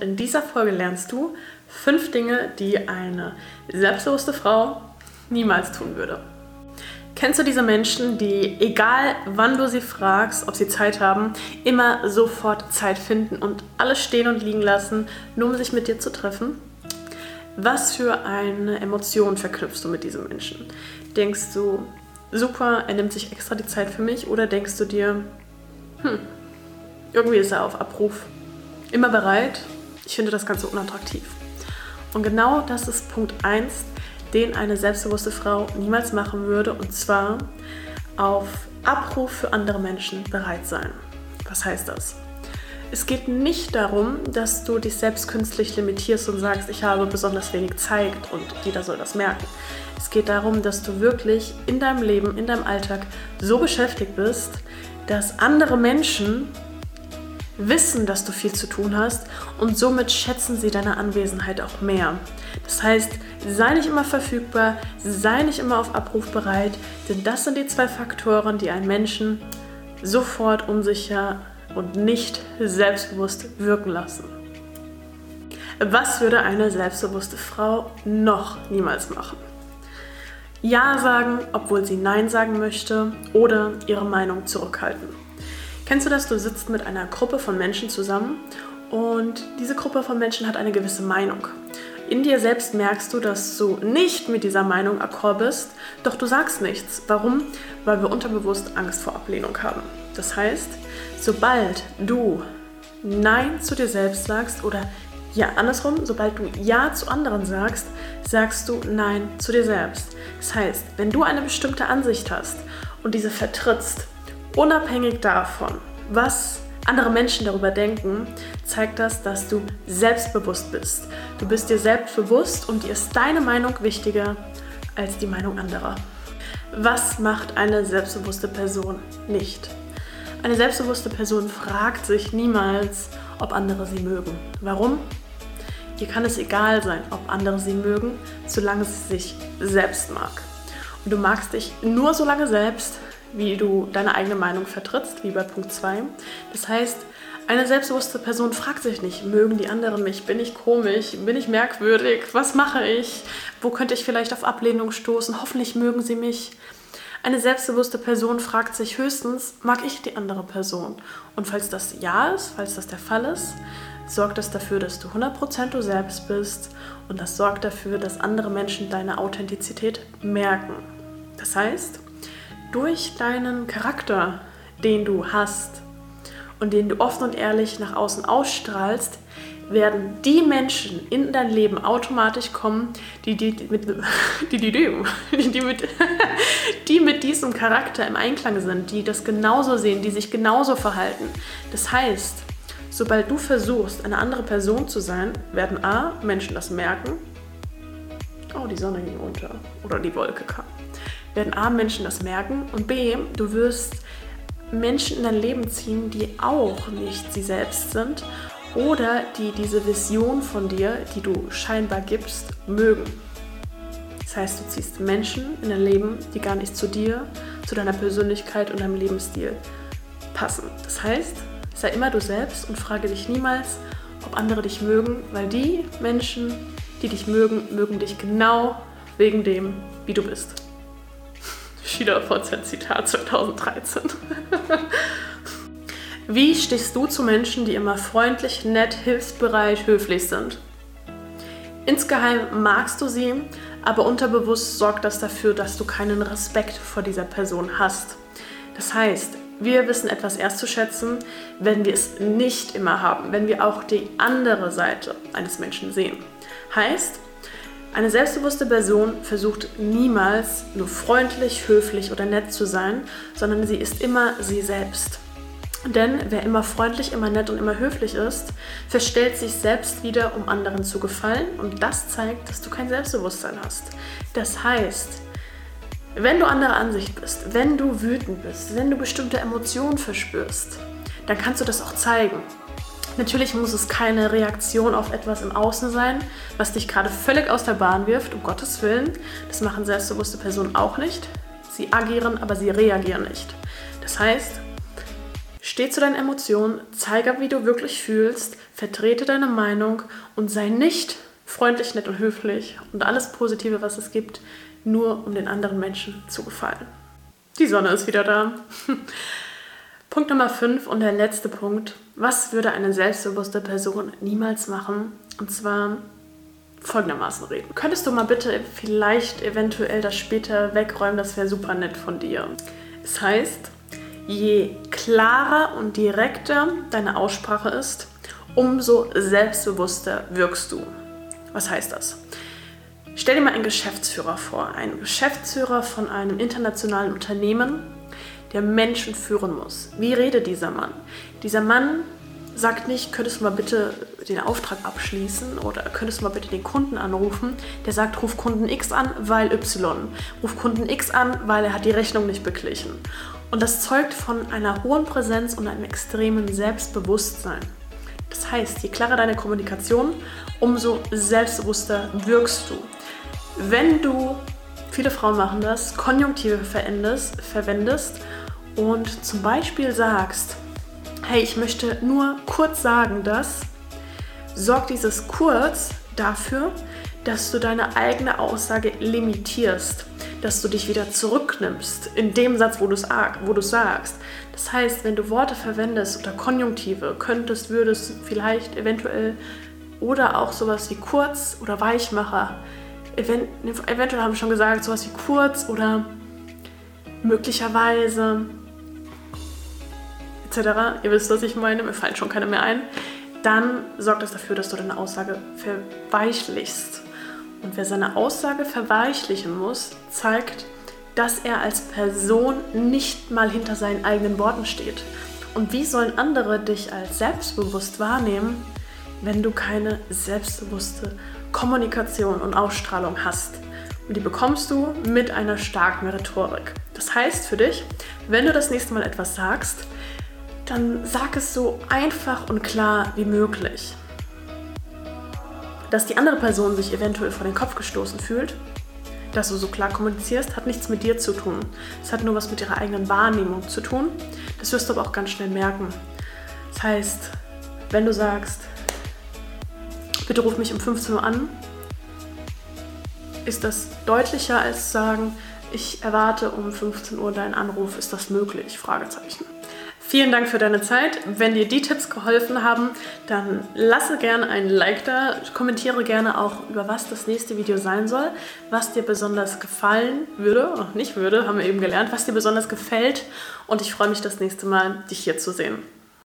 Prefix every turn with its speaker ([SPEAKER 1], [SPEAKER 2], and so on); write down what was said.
[SPEAKER 1] In dieser Folge lernst du fünf Dinge, die eine selbstbewusste Frau niemals tun würde. Kennst du diese Menschen, die, egal wann du sie fragst, ob sie Zeit haben, immer sofort Zeit finden und alles stehen und liegen lassen, nur um sich mit dir zu treffen? Was für eine Emotion verknüpfst du mit diesem Menschen? Denkst du, super, er nimmt sich extra die Zeit für mich? Oder denkst du dir, hm, irgendwie ist er auf Abruf, immer bereit ich finde das Ganze unattraktiv. Und genau das ist Punkt 1, den eine selbstbewusste Frau niemals machen würde, und zwar auf Abruf für andere Menschen bereit sein. Was heißt das? Es geht nicht darum, dass du dich selbst künstlich limitierst und sagst, ich habe besonders wenig Zeit und jeder soll das merken. Es geht darum, dass du wirklich in deinem Leben, in deinem Alltag so beschäftigt bist, dass andere Menschen wissen, dass du viel zu tun hast und somit schätzen sie deine Anwesenheit auch mehr. Das heißt, sei nicht immer verfügbar, sei nicht immer auf Abruf bereit, denn das sind die zwei Faktoren, die einen Menschen sofort unsicher und nicht selbstbewusst wirken lassen. Was würde eine selbstbewusste Frau noch niemals machen? Ja sagen, obwohl sie Nein sagen möchte oder ihre Meinung zurückhalten. Kennst du das? Du sitzt mit einer Gruppe von Menschen zusammen und diese Gruppe von Menschen hat eine gewisse Meinung. In dir selbst merkst du, dass du nicht mit dieser Meinung akkord bist, doch du sagst nichts. Warum? Weil wir unterbewusst Angst vor Ablehnung haben. Das heißt, sobald du Nein zu dir selbst sagst oder ja, andersrum, sobald du Ja zu anderen sagst, sagst du Nein zu dir selbst. Das heißt, wenn du eine bestimmte Ansicht hast und diese vertrittst, Unabhängig davon, was andere Menschen darüber denken, zeigt das, dass du selbstbewusst bist. Du bist dir selbstbewusst und dir ist deine Meinung wichtiger als die Meinung anderer. Was macht eine selbstbewusste Person nicht? Eine selbstbewusste Person fragt sich niemals, ob andere sie mögen. Warum? Ihr kann es egal sein, ob andere sie mögen, solange sie sich selbst mag. Und du magst dich nur so lange selbst, wie du deine eigene Meinung vertrittst, wie bei Punkt 2. Das heißt, eine selbstbewusste Person fragt sich nicht, mögen die anderen mich, bin ich komisch, bin ich merkwürdig, was mache ich, wo könnte ich vielleicht auf Ablehnung stoßen, hoffentlich mögen sie mich. Eine selbstbewusste Person fragt sich höchstens, mag ich die andere Person? Und falls das ja ist, falls das der Fall ist, sorgt das dafür, dass du 100% du selbst bist und das sorgt dafür, dass andere Menschen deine Authentizität merken. Das heißt, durch deinen Charakter, den du hast und den du offen und ehrlich nach außen ausstrahlst, werden die Menschen in dein Leben automatisch kommen, die, die, mit, die, die, die, die, mit, die mit diesem Charakter im Einklang sind, die das genauso sehen, die sich genauso verhalten. Das heißt, sobald du versuchst, eine andere Person zu sein, werden A, Menschen das merken. Oh, die Sonne ging unter. Oder die Wolke kam werden A, Menschen das merken und B, du wirst Menschen in dein Leben ziehen, die auch nicht sie selbst sind oder die diese Vision von dir, die du scheinbar gibst, mögen. Das heißt, du ziehst Menschen in dein Leben, die gar nicht zu dir, zu deiner Persönlichkeit und deinem Lebensstil passen. Das heißt, sei immer du selbst und frage dich niemals, ob andere dich mögen, weil die Menschen, die dich mögen, mögen dich genau wegen dem, wie du bist. Schieder VZ Zitat 2013. Wie stehst du zu Menschen, die immer freundlich, nett, hilfsbereit, höflich sind? Insgeheim magst du sie, aber unterbewusst sorgt das dafür, dass du keinen Respekt vor dieser Person hast. Das heißt, wir wissen etwas erst zu schätzen, wenn wir es nicht immer haben, wenn wir auch die andere Seite eines Menschen sehen. Heißt, eine selbstbewusste Person versucht niemals nur freundlich, höflich oder nett zu sein, sondern sie ist immer sie selbst. Denn wer immer freundlich, immer nett und immer höflich ist, verstellt sich selbst wieder, um anderen zu gefallen und das zeigt, dass du kein Selbstbewusstsein hast. Das heißt, wenn du anderer Ansicht bist, wenn du wütend bist, wenn du bestimmte Emotionen verspürst, dann kannst du das auch zeigen. Natürlich muss es keine Reaktion auf etwas im Außen sein, was dich gerade völlig aus der Bahn wirft, um Gottes Willen. Das machen selbstbewusste Personen auch nicht. Sie agieren, aber sie reagieren nicht. Das heißt, steh zu deinen Emotionen, zeige, wie du wirklich fühlst, vertrete deine Meinung und sei nicht freundlich, nett und höflich und alles Positive, was es gibt, nur um den anderen Menschen zu gefallen. Die Sonne ist wieder da. Punkt Nummer 5 und der letzte Punkt. Was würde eine selbstbewusste Person niemals machen? Und zwar folgendermaßen reden. Könntest du mal bitte vielleicht eventuell das später wegräumen? Das wäre super nett von dir. Es das heißt, je klarer und direkter deine Aussprache ist, umso selbstbewusster wirkst du. Was heißt das? Stell dir mal einen Geschäftsführer vor, einen Geschäftsführer von einem internationalen Unternehmen, der Menschen führen muss. Wie redet dieser Mann? Dieser Mann sagt nicht, könntest du mal bitte den Auftrag abschließen oder könntest du mal bitte den Kunden anrufen. Der sagt, ruf Kunden X an, weil Y. Ruf Kunden X an, weil er hat die Rechnung nicht beglichen. Und das zeugt von einer hohen Präsenz und einem extremen Selbstbewusstsein. Das heißt, je klarer deine Kommunikation, umso selbstbewusster wirkst du. Wenn du, viele Frauen machen das, Konjunktive verwendest, verwendest und zum Beispiel sagst, hey, ich möchte nur kurz sagen, dass, sorgt dieses kurz dafür, dass du deine eigene Aussage limitierst, dass du dich wieder zurücknimmst in dem Satz, wo du es sagst. Das heißt, wenn du Worte verwendest oder Konjunktive, könntest, würdest, vielleicht, eventuell oder auch sowas wie kurz oder Weichmacher. Event, eventuell haben wir schon gesagt, sowas wie kurz oder möglicherweise etc. Ihr wisst, was ich meine, mir fallen schon keine mehr ein. Dann sorgt das dafür, dass du deine Aussage verweichlichst. Und wer seine Aussage verweichlichen muss, zeigt, dass er als Person nicht mal hinter seinen eigenen Worten steht. Und wie sollen andere dich als selbstbewusst wahrnehmen, wenn du keine selbstbewusste Kommunikation und Ausstrahlung hast? Und die bekommst du mit einer starken Rhetorik. Das heißt für dich, wenn du das nächste Mal etwas sagst, dann sag es so einfach und klar wie möglich. Dass die andere Person sich eventuell vor den Kopf gestoßen fühlt, dass du so klar kommunizierst, hat nichts mit dir zu tun. Es hat nur was mit ihrer eigenen Wahrnehmung zu tun. Das wirst du aber auch ganz schnell merken. Das heißt, wenn du sagst, bitte ruf mich um 15 Uhr an, ist das deutlicher als sagen, ich erwarte um 15 Uhr deinen Anruf, ist das möglich? Fragezeichen. Vielen Dank für deine Zeit. Wenn dir die Tipps geholfen haben, dann lasse gerne ein Like da, kommentiere gerne auch, über was das nächste Video sein soll, was dir besonders gefallen würde, oder nicht würde, haben wir eben gelernt, was dir besonders gefällt und ich freue mich das nächste Mal, dich hier zu sehen.